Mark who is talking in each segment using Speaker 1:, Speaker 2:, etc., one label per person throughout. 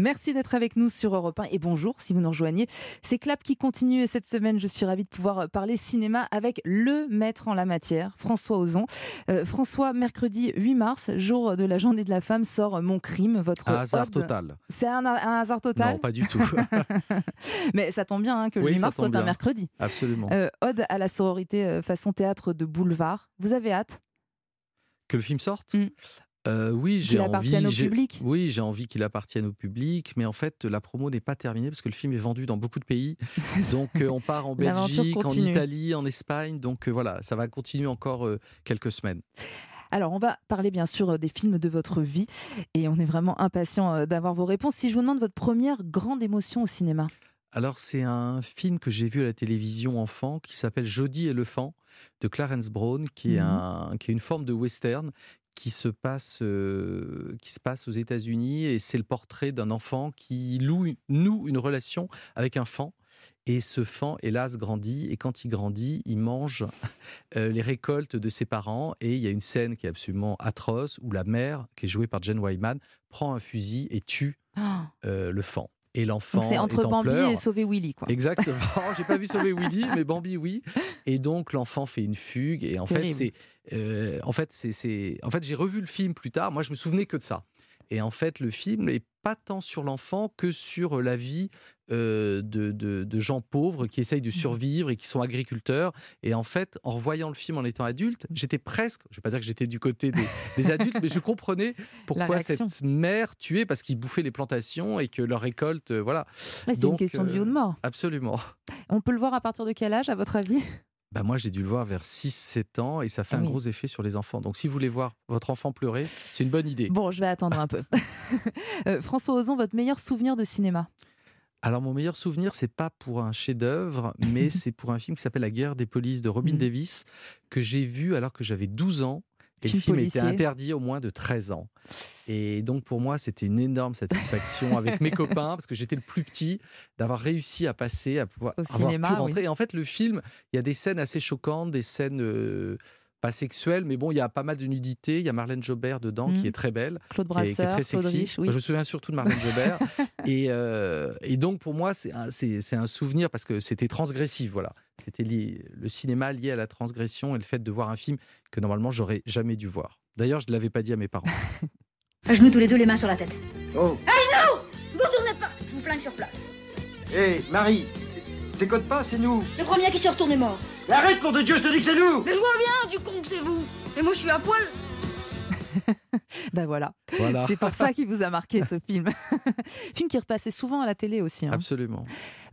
Speaker 1: Merci d'être avec nous sur Europe 1 et bonjour si vous nous rejoignez. C'est Clap qui continue et cette semaine, je suis ravie de pouvoir parler cinéma avec le maître en la matière, François Ozon. Euh, François, mercredi 8 mars, jour de la journée de la femme, sort Mon crime, votre
Speaker 2: Un hasard
Speaker 1: ode.
Speaker 2: total.
Speaker 1: C'est un, un hasard total
Speaker 2: Non, pas du tout.
Speaker 1: Mais ça tombe bien hein, que le
Speaker 2: Oui,
Speaker 1: 8
Speaker 2: ça
Speaker 1: mars soit un
Speaker 2: bien.
Speaker 1: mercredi.
Speaker 2: Absolument.
Speaker 1: Euh, ode à la sororité euh, façon théâtre de boulevard. Vous avez hâte?
Speaker 2: Que le film sorte?
Speaker 1: Mm.
Speaker 2: Euh, Oui, j'ai envie.
Speaker 1: au public
Speaker 2: Oui, j'ai envie qu'il appartienne au public, mais en fait, la promo n'est pas terminée parce que le film est vendu dans beaucoup de pays. Donc, euh, on part en Belgique, en. Italie, en Espagne. Donc, euh, voilà, ça va continuer encore quelques semaines.
Speaker 1: Alors, on va parler bien sûr des films de votre vie et on est vraiment impatient d'avoir vos réponses. Si je vous demande votre première grande émotion au cinéma,
Speaker 2: Alors, c'est un film que j'ai vu à la télévision enfant qui s'appelle Jodie et le fan de Clarence Brown, qui, est
Speaker 1: Mhm.
Speaker 2: un, qui est une forme de western qui se passe, euh, qui se passe aux États-Unis et c'est le portrait d'un enfant qui loue, noue une relation avec un fan. Et ce fan, hélas, grandit. Et quand il grandit, il mange euh, les récoltes de ses parents. Et il y a une scène qui est absolument atroce où la mère, qui est jouée par Jen Wyman, prend un fusil et tue
Speaker 1: Ah,
Speaker 2: euh, le fan. Et l'enfant
Speaker 1: c'est entre
Speaker 2: est en
Speaker 1: Bambi
Speaker 2: pleurs.
Speaker 1: et Sauver Willy. Quoi.
Speaker 2: Exactement. J'ai pas vu sauver Willy, mais Bambi oui. Et donc l'enfant fait une fugue. Et en fait, c'est, euh, en fait, c'est- en fait, j'ai revu le film plus tard. Moi, je me souvenais que de ça. Et en fait, le film n'est pas tant sur l'enfant que sur la vie euh, de, de- de gens pauvres qui essayent
Speaker 1: Mmh.
Speaker 2: de survivre et qui sont agriculteurs. Et en fait, en revoyant le film en étant adulte, j'étais presque, je vais pas dire que j'étais du côté des, des adultes, mais je comprenais pourquoi cette mère tuait parce qu'ils bouffaient les plantations et que leur récolte, euh, voilà.
Speaker 1: C'est une question de vie ou de mort.
Speaker 2: Absolument.
Speaker 1: On peut le voir à partir de quel âge, à votre avis?
Speaker 2: Bah moi, j'ai dû le voir vers 6-7 ans et ça fait
Speaker 1: Ah
Speaker 2: un
Speaker 1: oui.
Speaker 2: gros effet sur les enfants. Donc, si vous voulez voir votre enfant pleurer, c'est une bonne idée.
Speaker 1: Bon, je vais attendre un peu. Euh, François Ozon, votre meilleur souvenir de cinéma?
Speaker 2: Alors, mon meilleur souvenir, c'est pas pour un chef-d'œuvre, mais c'est pour un film qui s'appelle La guerre des polices de Robin
Speaker 1: Mhm.
Speaker 2: Davis, que j'ai vu alors que j'avais 12 ans. Et
Speaker 1: Film
Speaker 2: le film
Speaker 1: policier.
Speaker 2: était interdit au moins de 13 ans. Et donc, pour moi, c'était une énorme satisfaction avec mes copains, parce que j'étais le plus petit, d'avoir réussi à passer, à pouvoir
Speaker 1: Au
Speaker 2: avoir
Speaker 1: cinéma,
Speaker 2: pu
Speaker 1: oui.
Speaker 2: rentrer. Et en fait, le film, il y a des scènes assez choquantes, des scènes euh, pas sexuelles, mais bon, il y a pas mal de nudité. Il y a Marlène Jobert dedans, qui est très belle
Speaker 1: Claude
Speaker 2: qui est, qui est
Speaker 1: Brasseur,
Speaker 2: très sexy.
Speaker 1: Oui.
Speaker 2: Je me souviens surtout de Marlène Jobert. et, euh, et donc, pour moi, c'est un, c'est- c'est un souvenir parce que c'était transgressif. Voilà. C'était lié- le cinéma lié à la transgression et le fait de voir un film que normalement, j'aurais jamais dû voir. D'ailleurs, je ne l'avais pas dit à mes parents.
Speaker 3: À genoux tous les deux, les mains sur la tête.
Speaker 4: Oh,
Speaker 3: Vous tournez pas Je vous flingue sur place.
Speaker 4: hé, Marie, décode pas, c'est nous.
Speaker 3: Le premier qui se retourne est mort.
Speaker 4: Mais arrête, nom de Dieu, je te dis que c'est nous
Speaker 3: Mais je vois bien, du con que c'est vous. Et moi, je suis à poil.
Speaker 1: Ben voilà,
Speaker 2: Voilà.
Speaker 1: c'est pour ça qu'il vous a marqué ce film. film qui repassait souvent à la télé aussi. hein.
Speaker 2: Absolument.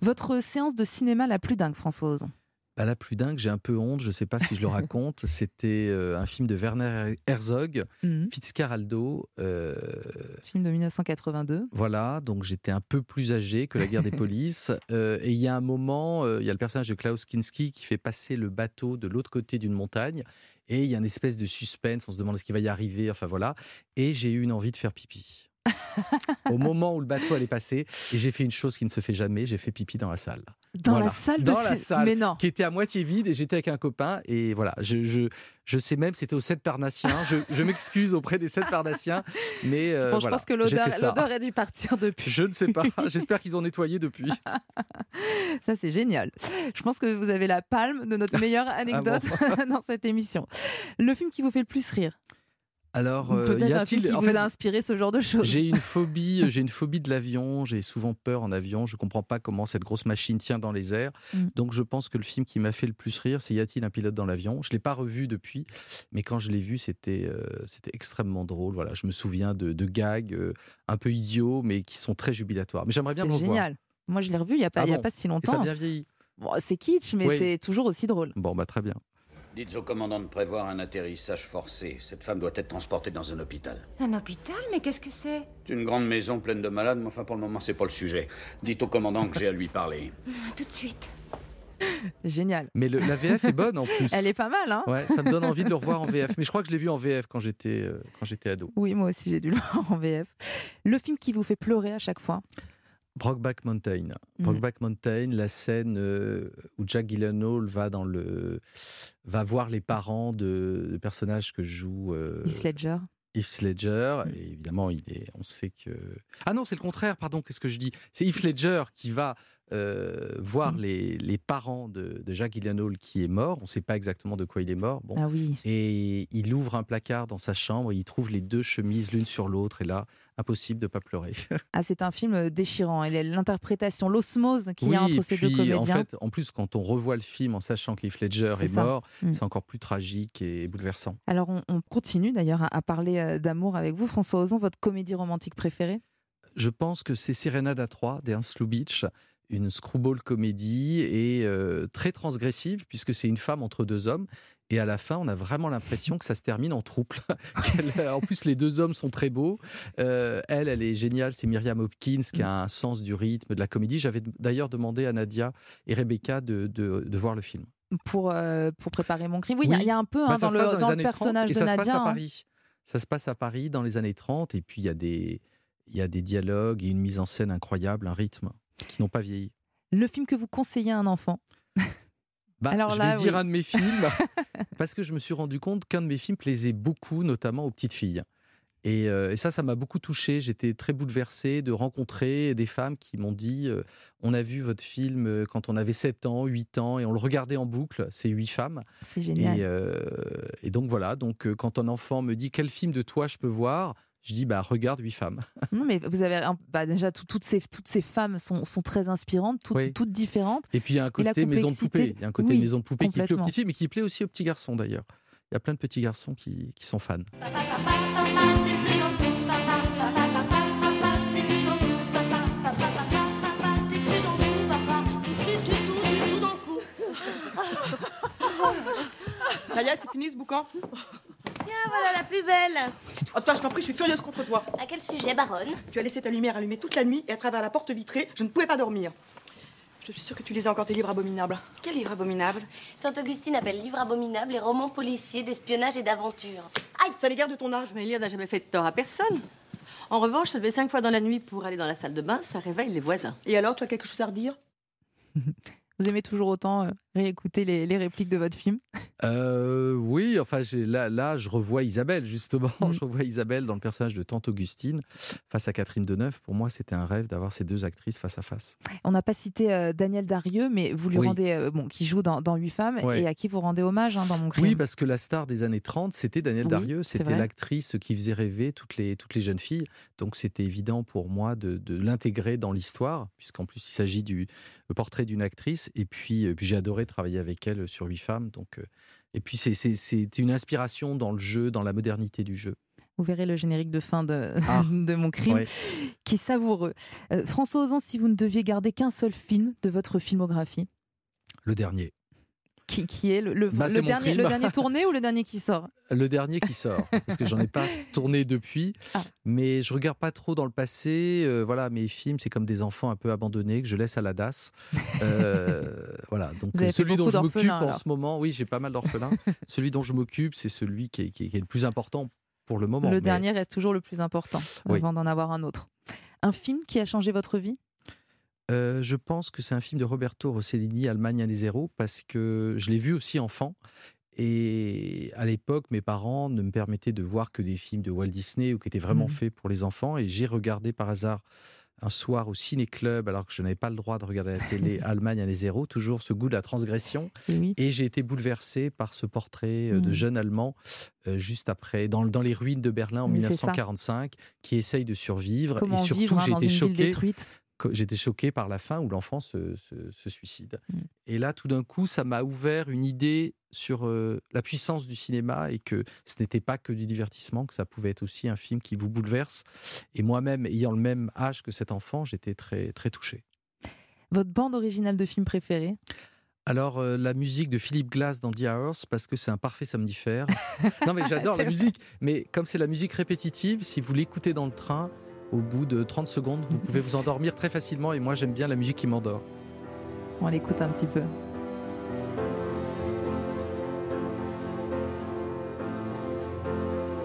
Speaker 1: Votre séance de cinéma la plus dingue, François Ozon
Speaker 2: Bah, la plus dingue, j'ai un peu honte, je ne sais pas si je le raconte. C'était euh, un film de Werner Herzog,
Speaker 1: Mhm.
Speaker 2: Fitzcarraldo. euh,
Speaker 1: Film de 1982.
Speaker 2: Voilà, donc j'étais un peu plus âgé que la guerre des polices. Euh, et il y a un moment, il y a le personnage de Klaus Kinski qui fait passer le bateau de l'autre côté d'une montagne. Et il y a une espèce de suspense, on se demande ce qui va y arriver, enfin voilà. Et j'ai eu une envie de faire pipi. Au moment où le bateau allait passer, et j'ai fait une chose qui ne se fait jamais, j'ai fait pipi dans la salle.
Speaker 1: Dans
Speaker 2: Voilà.
Speaker 1: la salle de
Speaker 2: Dans la salle.
Speaker 1: Mais non.
Speaker 2: Qui était à moitié vide et j'étais avec un copain. Et voilà, je, je, je sais même, c'était au 7 Parnassien. Je, je m'excuse auprès des 7 Parnassiens. Mais euh,
Speaker 1: Bon, je
Speaker 2: voilà,
Speaker 1: pense que l'odeur a dû partir depuis.
Speaker 2: Je ne sais pas. J'espère qu'ils ont nettoyé depuis.
Speaker 1: Ça, c'est génial. Je pense que vous avez la palme de notre meilleure anecdote dans cette émission. Le film qui vous fait le plus rire?
Speaker 2: Alors, euh, y a-t-il
Speaker 1: qui
Speaker 2: en
Speaker 1: vous
Speaker 2: fait,
Speaker 1: a inspiré ce genre de choses.
Speaker 2: J'ai une phobie, euh, j'ai une phobie de l'avion. J'ai souvent peur en avion. Je comprends pas comment cette grosse machine tient dans les airs.
Speaker 1: Mm.
Speaker 2: Donc, je pense que le film qui m'a fait le plus rire, c'est Y a-t-il un pilote dans l'avion? Je l'ai pas revu depuis, mais quand je l'ai vu, c'était euh, c'était extrêmement drôle. Voilà, je me souviens de, de gags euh, un peu idiots, mais qui sont très jubilatoires. Mais j'aimerais bien
Speaker 1: C'est
Speaker 2: le revoir.
Speaker 1: génial. Moi, je l'ai revu il n'y a, pas-
Speaker 2: Ah
Speaker 1: y a pas si
Speaker 2: Et ça
Speaker 1: longtemps.
Speaker 2: a bien vieilli.
Speaker 1: Bon, c'est kitsch, mais
Speaker 2: Oui.
Speaker 1: c'est toujours aussi drôle.
Speaker 2: Bon, bah très bien.
Speaker 5: Dites au commandant de prévoir un atterrissage forcé. Cette femme doit être transportée dans un hôpital.
Speaker 6: Un hôpital Mais qu'est-ce que c'est
Speaker 5: C'est une grande maison pleine de malades, mais enfin pour le moment c'est pas le sujet. Dites au commandant que j'ai à lui parler.
Speaker 6: Tout de suite.
Speaker 1: Génial.
Speaker 2: Mais le- la VF est bonne en plus.
Speaker 1: Elle est pas mal, hein
Speaker 2: Ouais, ça me donne envie de le revoir en VF. Mais je crois que je l'ai vu en VF quand j'étais euh, quand j'étais ado.
Speaker 1: Oui, moi aussi, j'ai dû le voir en VF. Le film qui vous fait pleurer à chaque fois
Speaker 2: Brokeback Mountain.
Speaker 1: Mhm.
Speaker 2: Brokeback Mountain, la scène euh, où Jack Gyllenhaal va dans le va voir les parents de, de personnages que joue euh,
Speaker 1: Heath Ledger.
Speaker 2: Heath Ledger, et évidemment, il est, on sait que. Ah non, c'est le contraire, pardon, qu'est-ce que je dis? C'est Heath Ledger qui va euh, voir
Speaker 1: Mm.
Speaker 2: les, les parents de, de Jacques Gyllenhaal qui est mort. On ne sait pas exactement de quoi il est mort. Bon.
Speaker 1: Ah oui.
Speaker 2: Et il ouvre un placard dans sa chambre, et il trouve les deux chemises l'une sur l'autre, et là, impossible de ne pas pleurer.
Speaker 1: Ah, c'est un film déchirant. Et l'interprétation, l'osmose qu'il y a entre ces deux comédiens.
Speaker 2: En fait, en plus, quand on revoit le film en sachant qu'Heath Ledger
Speaker 1: C'est
Speaker 2: est, mort,
Speaker 1: Mm.
Speaker 2: c'est encore plus tragique et bouleversant.
Speaker 1: Alors, on, on continue d'ailleurs à, à parler euh, d'amour avec vous. François Ozon, votre comédie romantique préférée?
Speaker 2: Je pense que c'est Serenade à 3 d'Ernst Lubitsch, une screwball comédie et euh, très transgressive puisque c'est une femme entre deux hommes. Et à la fin, on a vraiment l'impression que ça se termine en trouble. Qu'elle- en plus, les deux hommes sont très beaux. Euh, elle, elle est géniale. C'est Myriam Hopkins qui a un sens du rythme, de la comédie. J'avais d'ailleurs demandé à Nadia et Rebecca de, de- de voir le film.
Speaker 1: pour, euh, pour préparer mon crime. Oui, il y a-
Speaker 2: Oui.
Speaker 1: il y, a un peu hein,
Speaker 2: Bah,
Speaker 1: dans, le, dans le
Speaker 2: années 30
Speaker 1: personnage
Speaker 2: et
Speaker 1: de
Speaker 2: ça se
Speaker 1: Nadia.
Speaker 2: passe à
Speaker 1: hein.
Speaker 2: Paris. Ça se passe à Paris dans les années 30 et puis il y a des il y a des dialogues et une mise en scène incroyable, un rythme qui n'ont pas vieilli.
Speaker 1: Le film que vous conseillez à un enfant
Speaker 2: Bah,
Speaker 1: Alors
Speaker 2: je
Speaker 1: là,
Speaker 2: vais dire
Speaker 1: oui.
Speaker 2: un de mes films parce que je me suis rendu compte qu'un de mes films plaisait beaucoup, notamment aux petites filles. Et, euh, et ça, ça m'a beaucoup touché. J'étais très bouleversé de rencontrer des femmes qui m'ont dit euh, On a vu votre film euh, quand on avait 7 ans, 8 ans, et on le regardait en boucle. C'est 8 femmes.
Speaker 1: C'est génial.
Speaker 2: Et, euh, et donc voilà, donc quand un enfant me dit quel film de toi je peux voir, je dis bah regarde huit femmes.
Speaker 1: Non, mais vous avez bah, déjà tout- toutes ces toutes ces femmes sont, sont très inspirantes, toutes,
Speaker 2: Oui.
Speaker 1: toutes différentes.
Speaker 2: Et puis il y a un côté maison de poupée, il y a un côté
Speaker 1: oui,
Speaker 2: maison de poupée qui plaît aux petites filles, mais qui plaît aussi aux petits garçons d'ailleurs. Il y a plein de petits garçons qui, qui sont fans.
Speaker 7: Ça y est, c'est fini ce boucan?
Speaker 8: Voilà la plus belle.
Speaker 7: Oh, toi, je t'en prie, je suis furieuse contre toi.
Speaker 8: À quel sujet, baronne?
Speaker 7: Tu as laissé ta lumière allumée toute la nuit et à travers la porte vitrée, je ne pouvais pas dormir. Je suis sûre que tu lisais encore tes livres abominables. Quel livre abominable
Speaker 8: Tante Augustine appelle livre abominable les romans policiers d'espionnage et d'aventure.
Speaker 7: Aïe, ça les guerres de ton âge.
Speaker 9: Mais Eliade n'a jamais fait de tort à personne. En revanche, se lever cinq fois dans la nuit pour aller dans la salle de bain, ça réveille les voisins.
Speaker 7: Et alors, tu as quelque chose à redire?
Speaker 1: Vous aimez toujours autant euh, réécouter les, les répliques de votre film?
Speaker 2: Euh, oui, enfin là, là je revois Isabelle justement,
Speaker 1: Mm.
Speaker 2: je revois Isabelle dans le personnage de Tante Augustine face à Catherine Deneuve. Pour moi c'était un rêve d'avoir ces deux actrices face à face.
Speaker 1: On n'a pas cité euh, Daniel Darieux, mais vous lui
Speaker 2: Oui.
Speaker 1: rendez, euh, bon, qui joue dans, Huit femmes
Speaker 2: Ouais.
Speaker 1: et à qui vous rendez hommage hein, dans mon crime.
Speaker 2: Oui, parce que la star des années 30, c'était Daniel
Speaker 1: Oui,
Speaker 2: Darieux. C'était l'actrice qui faisait rêver toutes les, toutes les jeunes filles. Donc c'était évident pour moi de, de l'intégrer dans l'histoire, puisqu'en plus il s'agit du portrait d'une actrice. Et puis, puis j'ai adoré travailler avec elle sur Huit femmes. Donc, et puis c'est- c'est c'est une inspiration dans le jeu, dans la modernité du jeu.
Speaker 1: Vous verrez le générique de fin de,
Speaker 2: Ah.
Speaker 1: de mon crime,
Speaker 2: Ouais.
Speaker 1: qui est savoureux. Euh, François Ozon, si vous ne deviez garder qu'un seul film de votre filmographie,
Speaker 2: Le dernier.
Speaker 1: Qui, qui est le, le-
Speaker 2: Bah,
Speaker 1: le dernier,
Speaker 2: crime.
Speaker 1: le dernier tourné ou le dernier qui sort
Speaker 2: Le dernier qui sort, parce que j'en ai pas tourné depuis,
Speaker 1: Ah.
Speaker 2: mais je regarde pas trop dans le passé. Euh, voilà, mes films, c'est comme des enfants un peu abandonnés que je laisse à la DAS. Euh, voilà, donc celui dont je m'occupe en ce moment, oui, j'ai pas mal d'orphelins. celui dont je m'occupe, c'est celui qui est, qui est- qui est le plus important pour le moment.
Speaker 1: Le
Speaker 2: mais-
Speaker 1: dernier reste toujours le plus important
Speaker 2: Oui.
Speaker 1: avant d'en avoir un autre. Un film qui a changé votre vie?
Speaker 2: Euh, je pense que c'est un film de Roberto Rossellini, Allemagne à zéro, parce que je l'ai vu aussi enfant. Et à l'époque, mes parents ne me permettaient de voir que des films de Walt Disney ou qui étaient vraiment
Speaker 1: Mhm.
Speaker 2: faits pour les enfants. Et j'ai regardé par hasard un soir au ciné-club, alors que je n'avais pas le droit de regarder la télé Allemagne à zéro, toujours ce goût de la transgression.
Speaker 1: Et oui.
Speaker 2: Et j'ai été bouleversé par ce portrait euh, de
Speaker 1: Mhm.
Speaker 2: jeune Allemand, euh, juste après, dans, dans les ruines de Berlin en
Speaker 1: Oui, c'est ça.
Speaker 2: 1945, qui essaye de survivre.
Speaker 1: Comment
Speaker 2: et surtout,
Speaker 1: hein,
Speaker 2: j'ai été choqué j'étais choqué par la fin où l'enfant se, se- se suicide.
Speaker 1: Mm.
Speaker 2: Et là, tout d'un coup, ça m'a ouvert une idée sur euh, la puissance du cinéma et que ce n'était pas que du divertissement, que ça pouvait être aussi un film qui vous bouleverse. Et moi-même, ayant le même âge que cet enfant, j'étais très, très touché.
Speaker 1: Votre bande originale de film préférée?
Speaker 2: Alors, euh, la musique de Philippe Glass dans The Hours, parce que c'est un parfait somnifère. non, mais j'adore la
Speaker 1: vrai.
Speaker 2: musique, mais comme c'est la musique répétitive, si vous l'écoutez dans le train, au bout de 30 secondes, vous pouvez vous endormir très facilement. Et moi, j'aime bien la musique qui m'endort.
Speaker 1: On l'écoute un petit peu.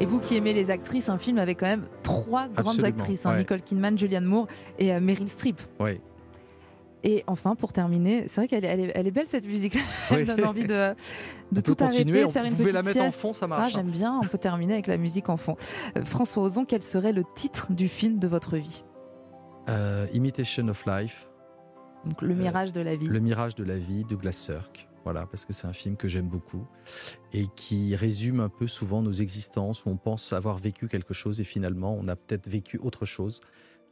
Speaker 1: Et vous qui aimez les actrices, un film avec quand même trois grandes
Speaker 2: Absolument,
Speaker 1: actrices, hein,
Speaker 2: ouais.
Speaker 1: Nicole Kidman, Julianne Moore et euh, Meryl Streep.
Speaker 2: Ouais.
Speaker 1: Et enfin, pour terminer, c'est vrai qu'elle est, elle est, elle est belle cette musique. Elle
Speaker 2: Oui.
Speaker 1: donne envie de, de tout arrêter, de faire une
Speaker 2: vous pouvez
Speaker 1: petite
Speaker 2: la mettre en
Speaker 1: sieste.
Speaker 2: fond, ça
Speaker 1: Ah,
Speaker 2: marche. hein.
Speaker 1: j'aime bien. On peut terminer avec la musique en fond. Euh, François Ozon, quel serait le titre du film de votre vie?
Speaker 2: Euh, Imitation of Life,
Speaker 1: Donc, Le mirage de la vie.
Speaker 2: Le mirage de la vie, Douglas Sirk. Voilà, parce que c'est un film que j'aime beaucoup et qui résume un peu souvent nos existences où on pense avoir vécu quelque chose et finalement on a peut-être vécu autre chose.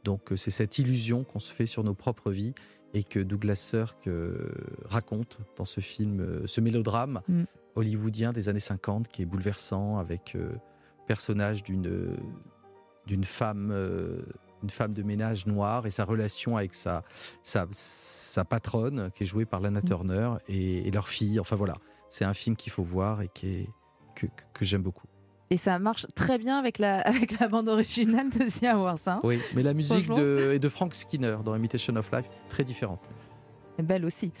Speaker 2: Donc euh, c'est cette illusion qu'on se fait sur nos propres vies et que Douglas Sirk euh, raconte dans ce film, euh, ce mélodrame
Speaker 1: Mm.
Speaker 2: hollywoodien des années 50 qui est bouleversant avec euh, personnage d'une d'une femme une femme de ménage noire et sa relation avec sa sa, sa patronne qui est jouée par Lana Turner et, et leur fille. Enfin voilà, c'est un film qu'il faut voir et qui est, que, que- que j'aime beaucoup.
Speaker 1: Et ça marche très bien avec la, avec la bande originale de The Hours. hein.
Speaker 2: Oui, mais la musique de, est de Frank Skinner dans Imitation of Life, très différente.
Speaker 1: Belle aussi.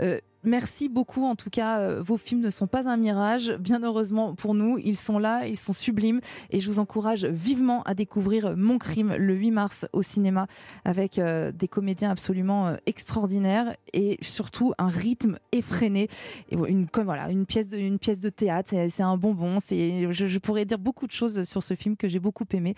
Speaker 1: Euh, merci beaucoup. En tout cas, euh, vos films ne sont pas un mirage. Bien heureusement pour nous, ils sont là, ils sont sublimes. Et je vous encourage vivement à découvrir Mon crime le 8 mars au cinéma avec euh, des comédiens absolument euh, extraordinaires et surtout un rythme effréné. Et une, comme, voilà, une, pièce de, une pièce de théâtre, c'est un bonbon. C'est- je pourrais dire beaucoup de choses sur ce film que j'ai beaucoup aimé.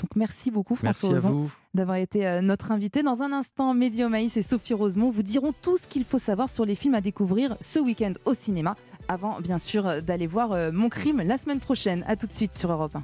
Speaker 1: Donc merci beaucoup François Ozon d'avoir été euh, notre invité. Dans un instant, Mehdi Omaïs et Sophie Rosemont vous diront tout ce qu'il faut savoir sur les films à découvrir ce week-end au cinéma, avant bien sûr d'aller voir euh, Mon crime la semaine prochaine. À tout de suite sur Europe 1.